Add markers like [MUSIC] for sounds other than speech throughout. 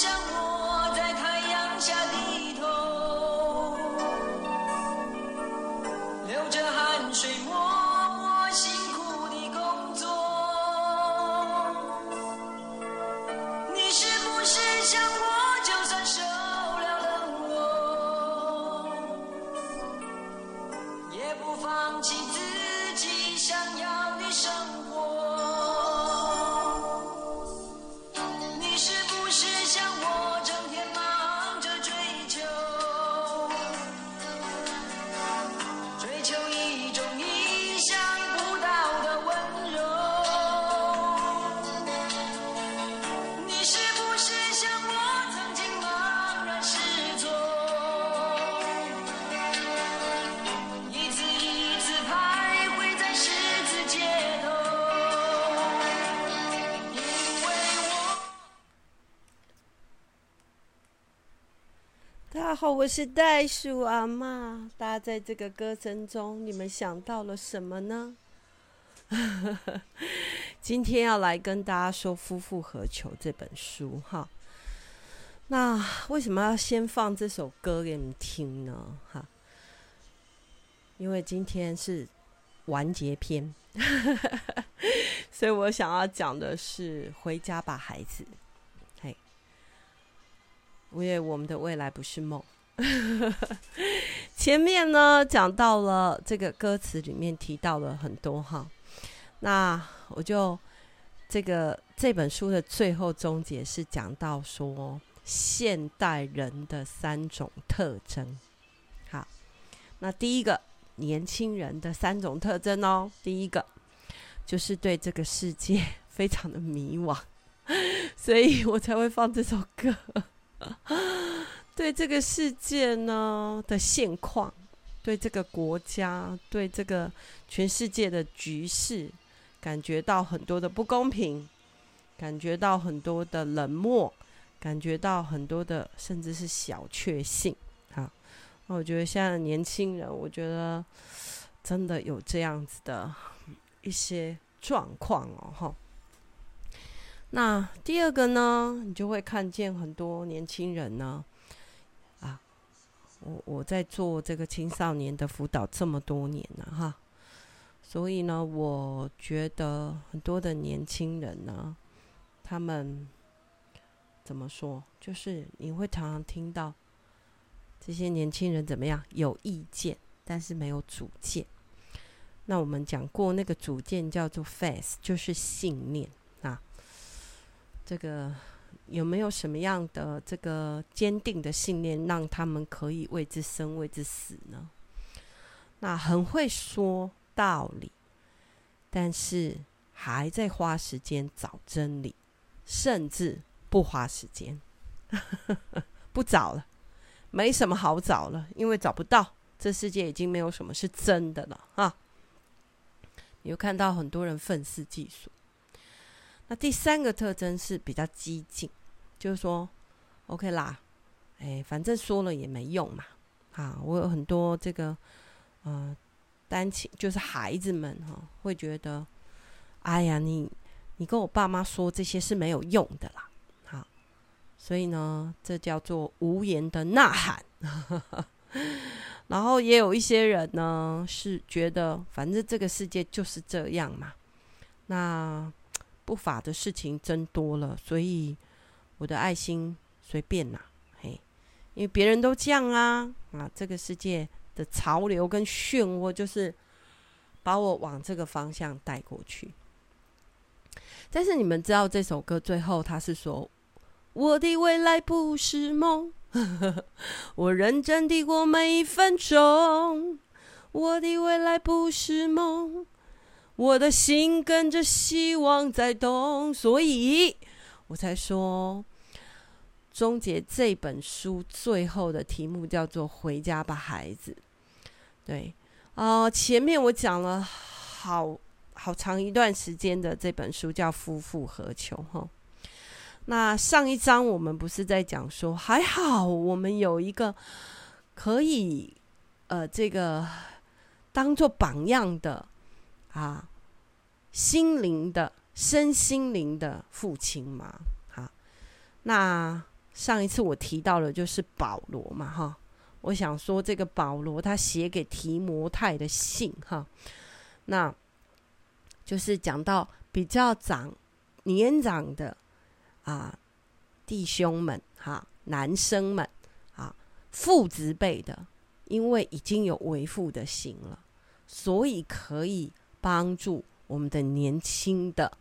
像我在太阳下低头，流着汗水好，我是袋鼠阿嬷。大家在这个歌声中，你们想到了什么呢？[LAUGHS] 今天要来跟大家说《夫复何求》这本书哈。那为什么要先放这首歌给你们听呢？哈，因为今天是完结篇，[LAUGHS] 所以我想要讲的是回家吧，孩子。因为我们的未来不是梦。[LAUGHS] 前面呢讲到了这个歌词里面提到了很多哈，那我就这个这本书的最后终结是讲到说现代人的三种特征。好，那第一个年轻人的三种特征哦，第一个就是对这个世界 [LAUGHS] 非常的迷惘，所以我才会放这首歌。[LAUGHS] 对这个世界呢的现况，对这个国家，对这个全世界的局势，感觉到很多的不公平，感觉到很多的冷漠，感觉到很多的甚至是小确幸。好，那我觉得现在年轻人，我觉得真的有这样子的一些状况哦，哈。那第二个呢，你就会看见很多年轻人呢。啊我我在做这个青少年的辅导这么多年了哈，所以呢，我觉得很多的年轻人呢，他们怎么说？就是你会常常听到这些年轻人怎么样？有意见，但是没有主见。那我们讲过，那个主见叫做 faith，就是信念，这个。有没有什么样的这个坚定的信念，让他们可以为之生、为之死呢？那很会说道理，但是还在花时间找真理，甚至不花时间，[LAUGHS] 不找了，没什么好找了，因为找不到。这世界已经没有什么是真的了啊！你又看到很多人愤世嫉俗。那第三个特征是比较激进。就是说，OK 啦，哎，反正说了也没用嘛。啊，我有很多这个，呃，单亲就是孩子们哈、哦，会觉得，哎呀，你你跟我爸妈说这些是没有用的啦。好，所以呢，这叫做无言的呐喊。[LAUGHS] 然后也有一些人呢，是觉得反正这个世界就是这样嘛。那不法的事情真多了，所以。我的爱心随便啦，嘿，因为别人都这样啊，啊，这个世界的潮流跟漩涡就是把我往这个方向带过去。但是你们知道这首歌最后他是说：“我的未来不是梦，[LAUGHS] 我认真地过每一分钟。我的未来不是梦，我的心跟着希望在动。”所以我才说。终结这本书最后的题目叫做“回家吧，孩子”。对，啊、前面我讲了好好长一段时间的这本书叫《夫复何求》哈。那上一章我们不是在讲说，还好我们有一个可以呃这个当做榜样的啊心灵的身心灵的父亲吗？好，那。上一次我提到了就是保罗嘛，哈，我想说这个保罗他写给提摩太的信，哈，那就是讲到比较长年长的啊弟兄们，哈，男生们，啊，父执辈的，因为已经有为父的心了，所以可以帮助我们的年轻的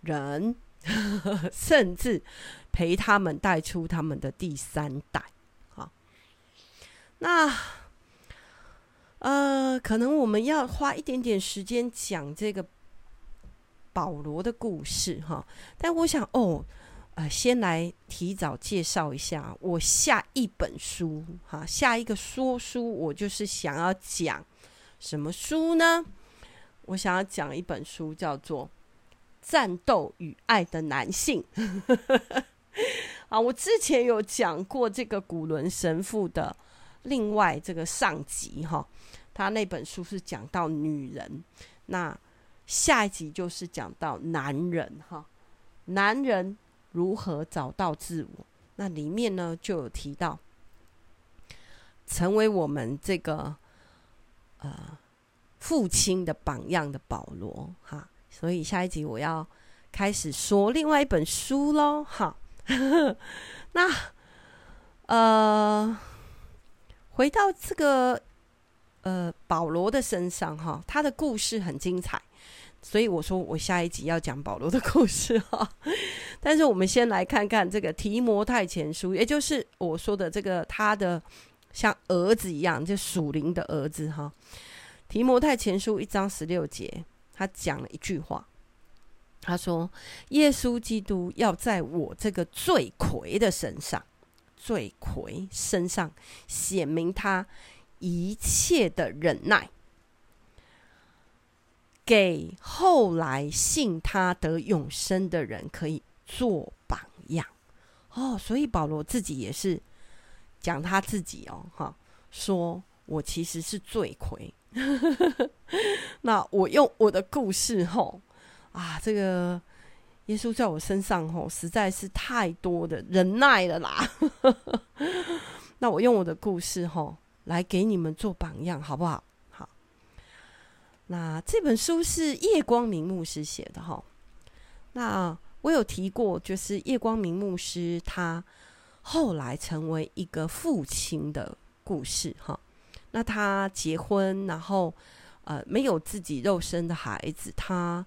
人。[LAUGHS] 甚至陪他们带出他们的第三代，好，那呃，可能我们要花一点点时间讲这个保罗的故事哈。但我想哦，呃，先来提早介绍一下我下一本书哈，下一个说书，我就是想要讲什么书呢？我想要讲一本书，叫做。战斗与爱的男性，[LAUGHS] 啊，我之前有讲过这个古伦神父的另外这个上集哈，他那本书是讲到女人，那下一集就是讲到男人哈，男人如何找到自我，那里面呢就有提到，成为我们这个呃父亲的榜样的保罗哈。所以下一集我要开始说另外一本书喽，哈，[LAUGHS] 那呃，回到这个呃保罗的身上哈，他的故事很精彩，所以我说我下一集要讲保罗的故事哈。[LAUGHS] 但是我们先来看看这个提摩太前书，也就是我说的这个他的像儿子一样，就属灵的儿子哈。提摩太前书一章十六节。他讲了一句话，他说：“耶稣基督要在我这个罪魁的身上，罪魁身上显明他一切的忍耐，给后来信他得永生的人可以做榜样。”哦，所以保罗自己也是讲他自己哦，哈，说我其实是罪魁。[LAUGHS] 那我用我的故事吼啊，这个耶稣在我身上吼实在是太多的忍耐了啦。[LAUGHS] 那我用我的故事吼来给你们做榜样，好不好？好。那这本书是叶光明牧师写的哈。那我有提过，就是叶光明牧师他后来成为一个父亲的故事哈。那他结婚，然后呃没有自己肉身的孩子，他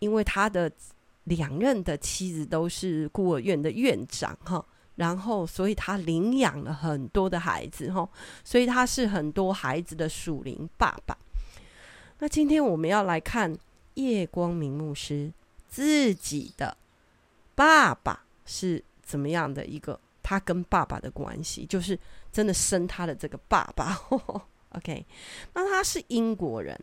因为他的两任的妻子都是孤儿院的院长哈，然后所以他领养了很多的孩子哈，所以他是很多孩子的属灵爸爸。那今天我们要来看叶光明牧师自己的爸爸是怎么样的一个。他跟爸爸的关系，就是真的生他的这个爸爸。呵 [LAUGHS] 呵 OK，那他是英国人。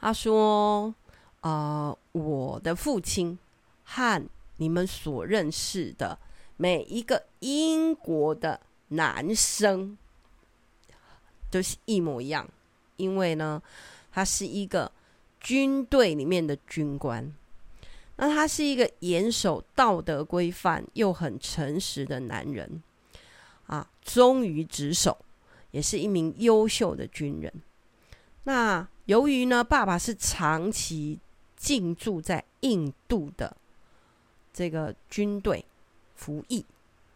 他说：“呃，我的父亲和你们所认识的每一个英国的男生都是一模一样，因为呢，他是一个军队里面的军官。”那他是一个严守道德规范又很诚实的男人，啊，忠于职守，也是一名优秀的军人。那由于呢，爸爸是长期进驻在印度的这个军队服役，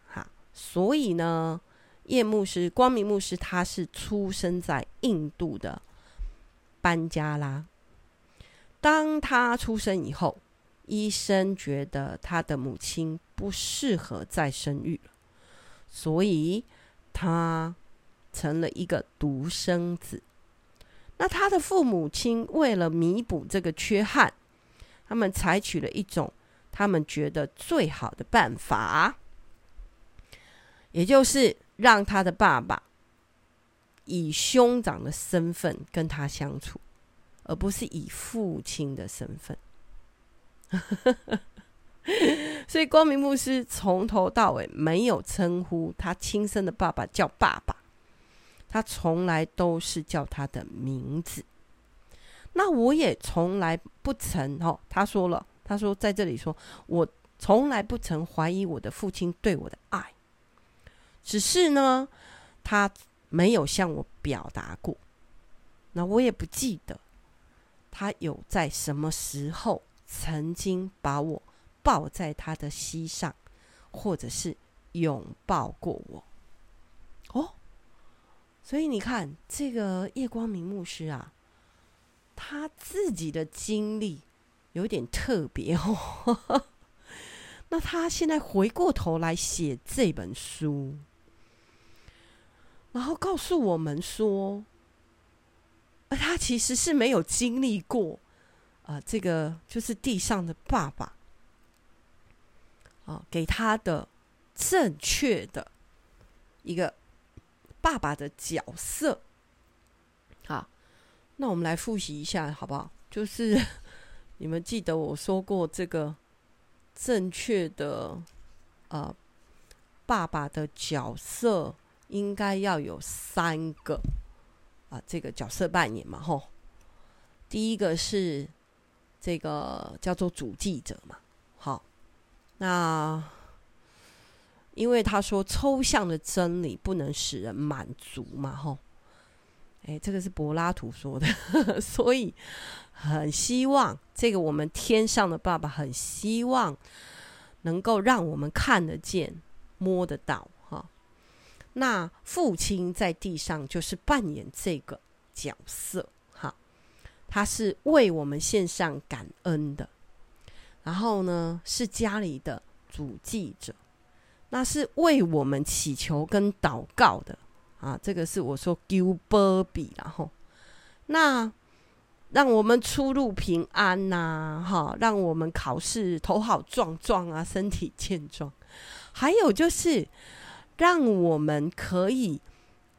哈，所以呢，叶牧师、光明牧师他是出生在印度的班加拉。当他出生以后，医生觉得他的母亲不适合再生育，所以他成了一个独生子。那他的父母亲为了弥补这个缺憾，他们采取了一种他们觉得最好的办法，也就是让他的爸爸以兄长的身份跟他相处，而不是以父亲的身份。[LAUGHS] 所以，光明牧师从头到尾没有称呼他亲生的爸爸叫爸爸，他从来都是叫他的名字。那我也从来不曾哦，他说了，他说在这里说，我从来不曾怀疑我的父亲对我的爱，只是呢，他没有向我表达过。那我也不记得他有在什么时候曾经把我抱在他的膝上，或者是拥抱过我。哦，所以你看，这个叶光明牧师啊，他自己的经历有点特别哦。[LAUGHS] 那他现在回过头来写这本书，然后告诉我们说，他其实是没有经历过啊，这个就是地上的爸爸啊，给他的正确的一个爸爸的角色。好，那我们来复习一下好不好？就是 [LAUGHS] 你们记得我说过这个正确的呃爸爸的角色应该要有三个。啊，这个角色扮演嘛，吼，第一个是这个叫做主祭者嘛，好，那因为他说抽象的真理不能使人满足嘛，吼，哎，这个是柏拉图说的，呵呵，所以很希望这个我们天上的爸爸很希望能够让我们看得见、摸得到。那父亲在地上就是扮演这个角色，他是为我们献上感恩的，然后呢是家里的主祭者，那是为我们祈求跟祷告的。啊，这个是我说求保庇，然后那让我们出入平安呐、哈，让我们考试头好壮壮啊，身体健壮，还有就是。让我们可以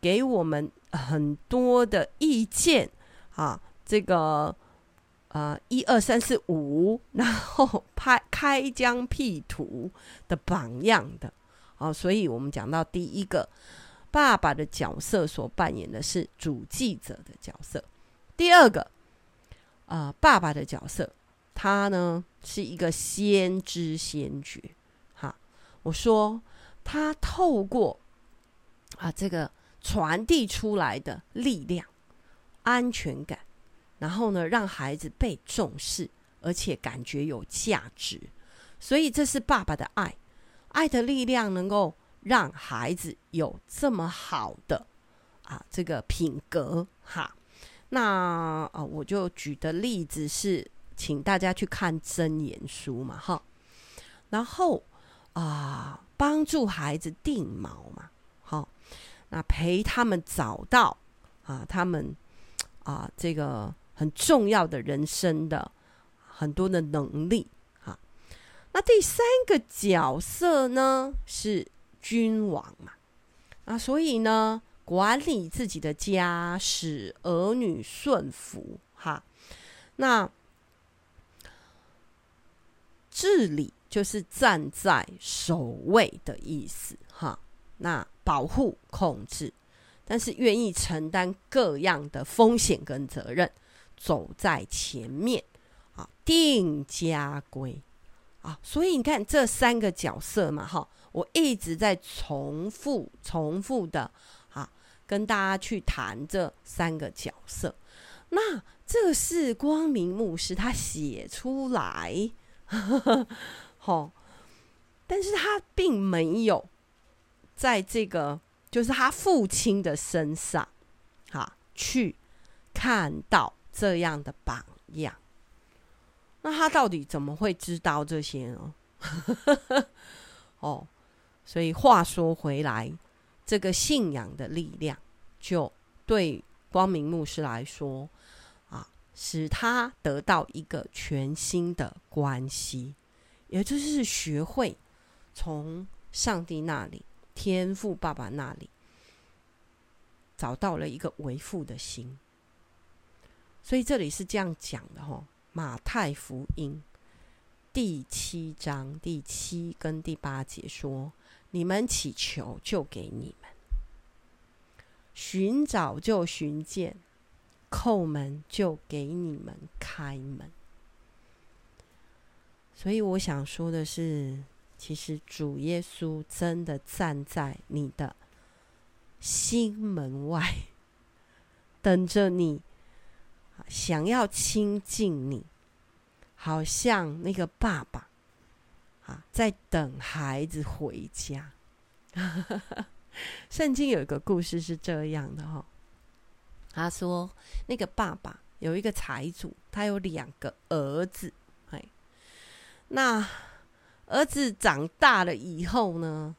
给我们很多的意见啊，这个呃一二三四五，[LAUGHS] 然后拍开疆辟土的榜样的啊，所以我们讲到第一个爸爸的角色所扮演的是主祭者的角色，第二个、呃、爸爸的角色，他呢是一个先知先觉，哈，我说。他透过啊这个传递出来的力量、安全感，然后呢，让孩子被重视，而且感觉有价值。所以这是爸爸的爱，爱的力量能够让孩子有这么好的啊这个品格哈。那啊，我就举的例子是，请大家去看箴言书嘛哈，然后啊。帮助孩子定锚嘛，好，那陪他们找到啊，他们啊这个很重要的人生的很多的能力啊。那第三个角色呢是君王嘛，啊，所以呢管理自己的家，使儿女顺服哈。那治理。就是站在首位的意思，哈，那保护控制，但是愿意承担各样的风险跟责任，走在前面，啊，定家规，啊，所以你看这三个角色嘛，哈，我一直在重复、重复的，啊，跟大家去谈这三个角色。那这是光明牧师他写出来。呵呵哦，但是他并没有在这个，就是他父亲的身上，哈，去看到这样的榜样。那他到底怎么会知道这些呢？[LAUGHS] 哦，所以话说回来，这个信仰的力量，就对光明牧师来说，啊，使他得到一个全新的关系。也就是学会从上帝那里、天父爸爸那里找到了一个为父的心，所以这里是这样讲的哈。马太福音第七章第七跟第八节说：“你们祈求，就给你们；寻找，就寻见；叩门，就给你们开门。”所以我想说的是，其实主耶稣真的站在你的心门外，等着你，想要亲近你，好像那个爸爸啊，在等孩子回家。[LAUGHS] 圣经有一个故事是这样的哈，他说那个爸爸有一个财主，他有两个儿子。哎那儿子长大了以后呢，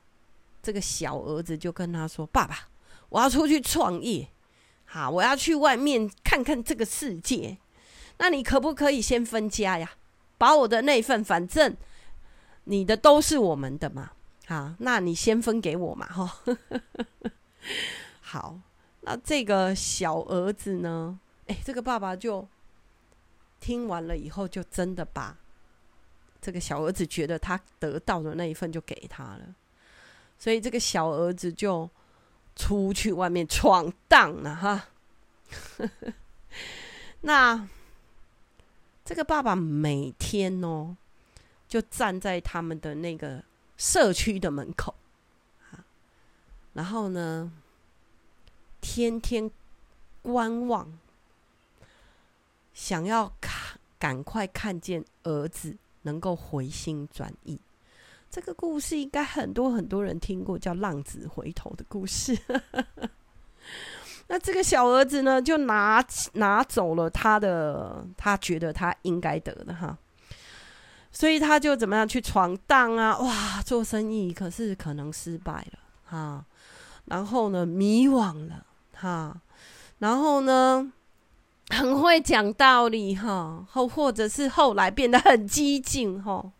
这个小儿子就跟他说：“爸爸，我要出去创业，好，我要去外面看看这个世界。那你可不可以先分家呀？把我的那份，反正你的都是我们的嘛。好，那你先分给我嘛，哈。[LAUGHS] 好，那这个小儿子呢？哎，这个爸爸就听完了以后，就真的把。”这个小儿子觉得他得到的那一份就给他了，所以这个小儿子就出去外面闯荡了哈。[LAUGHS] 那这个爸爸每天哦，就站在他们的那个社区的门口，然后呢，天天观望，想要看，赶快看见儿子。能够回心转意，这个故事应该很多很多人听过，叫“浪子回头”的故事。[LAUGHS] 那这个小儿子呢，就拿拿走了他的，他觉得他应该得的哈，所以他就怎么样去闯荡啊？哇，做生意可是可能失败了哈，然后呢，迷惘了哈，然后呢？很会讲道理哈，后或者是后来变得很激进哈，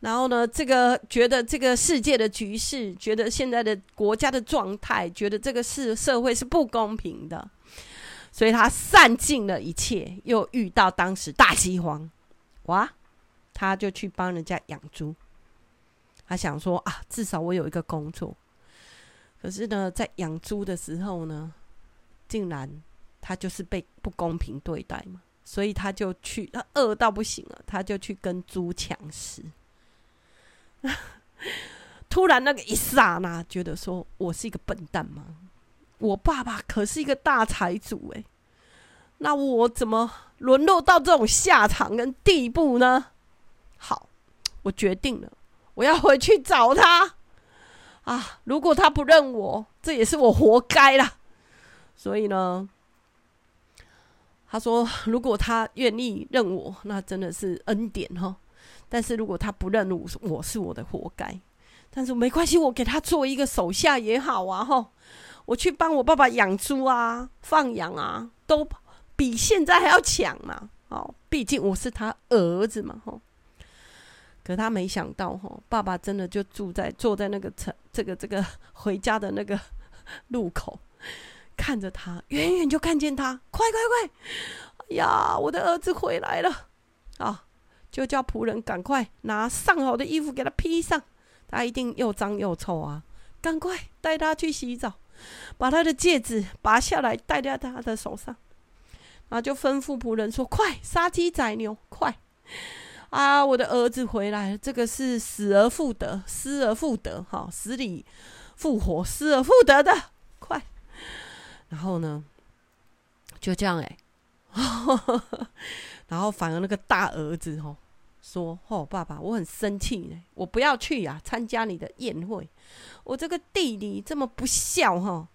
然后呢，这个觉得这个世界的局势，觉得现在的国家的状态，觉得这个是社会是不公平的，所以他散尽了一切，又遇到当时大饥荒，哇，他就去帮人家养猪，他想说啊，至少我有一个工作，可是呢，在养猪的时候呢，竟然。他就是被不公平对待嘛，所以他就去，他饿到不行了，他就去跟猪抢食。[LAUGHS] 突然那个一刹那，觉得说我是一个笨蛋吗？我爸爸可是一个大财主诶，那我怎么沦落到这种下场跟地步呢？好，我决定了，我要回去找他啊！如果他不认我，这也是我活该啦。所以呢。他说：“如果他愿意认我，那真的是恩典哈。但是如果他不认我，我是我的活该。但是没关系，我给他做一个手下也好啊吼。我去帮我爸爸养猪啊、放羊啊，都比现在还要强嘛。哦，毕竟我是他儿子嘛吼。可他没想到吼，爸爸真的就住在坐在那个城这个这个 [LAUGHS] 回家的那个 [LAUGHS] 路口。”看着他，远远就看见他，快快快！哎呀，我的儿子回来了啊！就叫仆人赶快拿上好的衣服给他披上，他一定又脏又臭啊！赶快带他去洗澡，把他的戒指拔下来戴在他的手上，然后就吩咐仆人说：“快杀鸡宰牛，快！啊，我的儿子回来了，这个是死而复得，失而复得，哈，死里复活，失而复得的。”快然后呢，就这样哎、然后反而那个大儿子哦说：“哦，爸爸，我很生气呢，我不要去呀、啊，参加你的宴会。我这个弟弟这么不孝哈，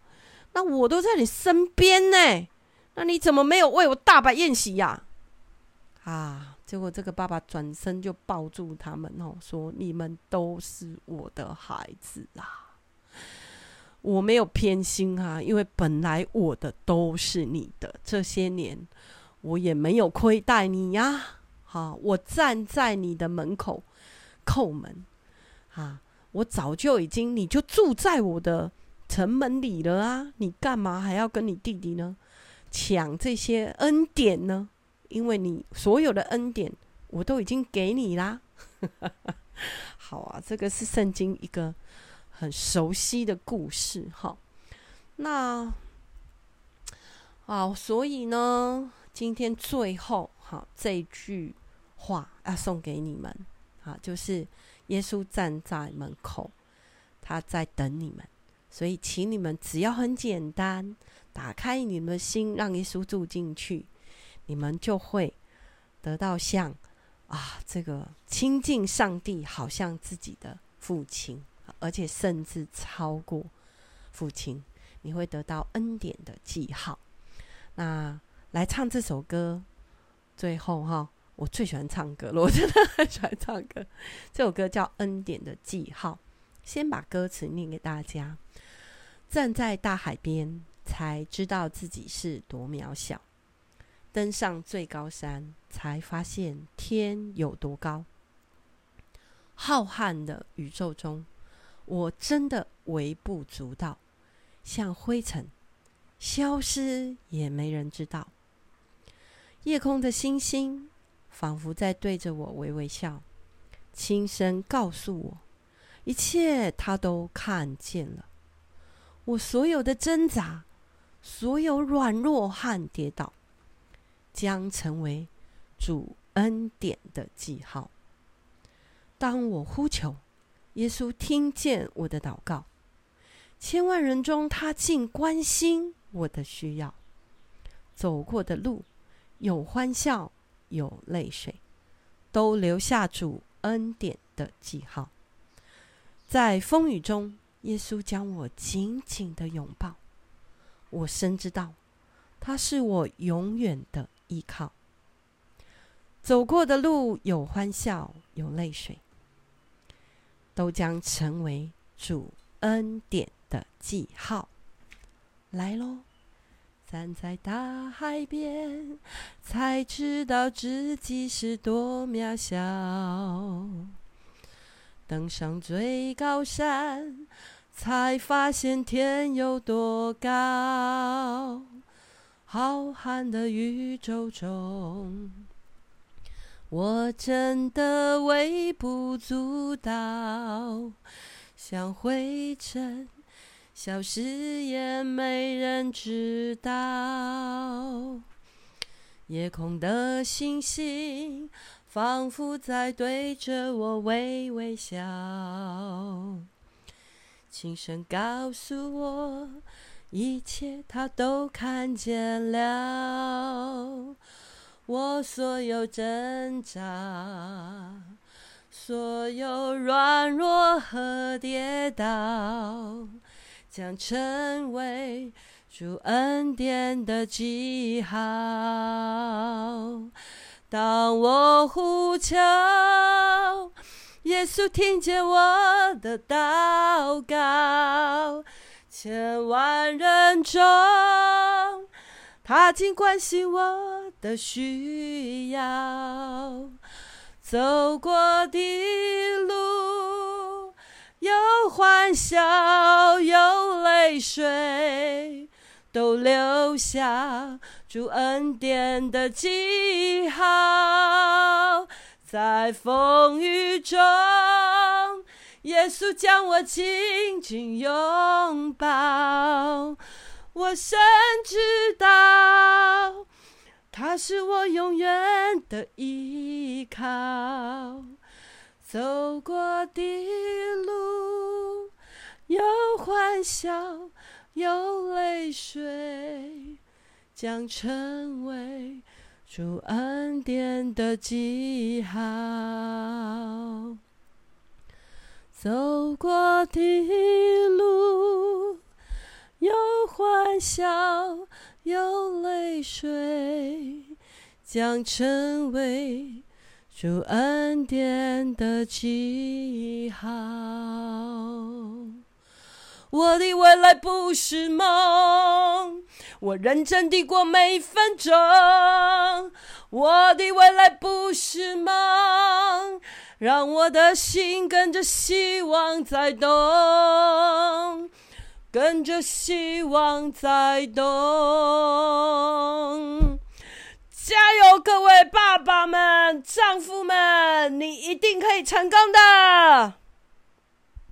那我都在你身边呢，那你怎么没有为我大摆宴席呀？”啊，结果这个爸爸转身就抱住他们哦，说：“你们都是我的孩子啊。”我没有偏心啊，因为本来我的都是你的，这些年我也没有亏待你呀。好，我站在你的门口叩门，啊，我早就已经，你就住在我的城门里了啊，你干嘛还要跟你弟弟呢抢这些恩典呢？因为你所有的恩典我都已经给你啦。[LAUGHS] 好啊，这个是圣经一个。很熟悉的故事，哈，那啊，所以呢，今天最后哈这句话要送给你们啊，就是耶稣站在门口，他在等你们，所以请你们只要很简单，打开你们的心，让耶稣住进去，你们就会得到像啊这个亲近上帝，好像自己的父亲，而且甚至超过父亲，你会得到恩典的记号。那来唱这首歌。最后哈，我最喜欢唱歌了，[LAUGHS] 我真的很喜欢唱歌。这首歌叫《恩典的记号》，先把歌词念给大家。站在大海边，才知道自己是多渺小；登上最高山，才发现天有多高。浩瀚的宇宙中，我真的微不足道，像灰尘，消失也没人知道。夜空的星星仿佛在对着我微微笑，轻声告诉我，一切他都看见了。我所有的挣扎，所有软弱和跌倒，将成为主恩典的记号。当我呼求，耶稣听见我的祷告，千万人中他竟关心我的需要。走过的路。有欢笑，有泪水，都留下主恩典的记号。在风雨中，耶稣将我紧紧的拥抱。我深知道，他是我永远的依靠。走过的路有欢笑，有泪水，都将成为主恩典的记号。来喽！站在大海边，才知道自己是多渺小；登上最高山，才发现天有多高。浩瀚的宇宙中，我真的微不足道，像灰尘。消失也没人知道，夜空的星星仿佛在对着我微微笑，轻声告诉我，一切他都看见了。我所有挣扎，所有软弱和跌倒。将成为主恩典的记号。当我呼求，耶稣听见我的祷告。千万人中，他竟关心我的需要。走过的路，有欢笑，泪水都留下主恩典的记号，在风雨中，耶稣将我紧紧拥抱。我深知道，他是我永远的依靠。走过的路。有欢笑，有泪水，将成为主恩典的记号。走过的路，有欢笑，有泪水，将成为主恩典的记号。我的未来不是梦，我认真地过每分钟。我的未来不是梦，让我的心跟着希望在动，跟着希望在动。加油，各位爸爸们、丈夫们，你一定可以成功的。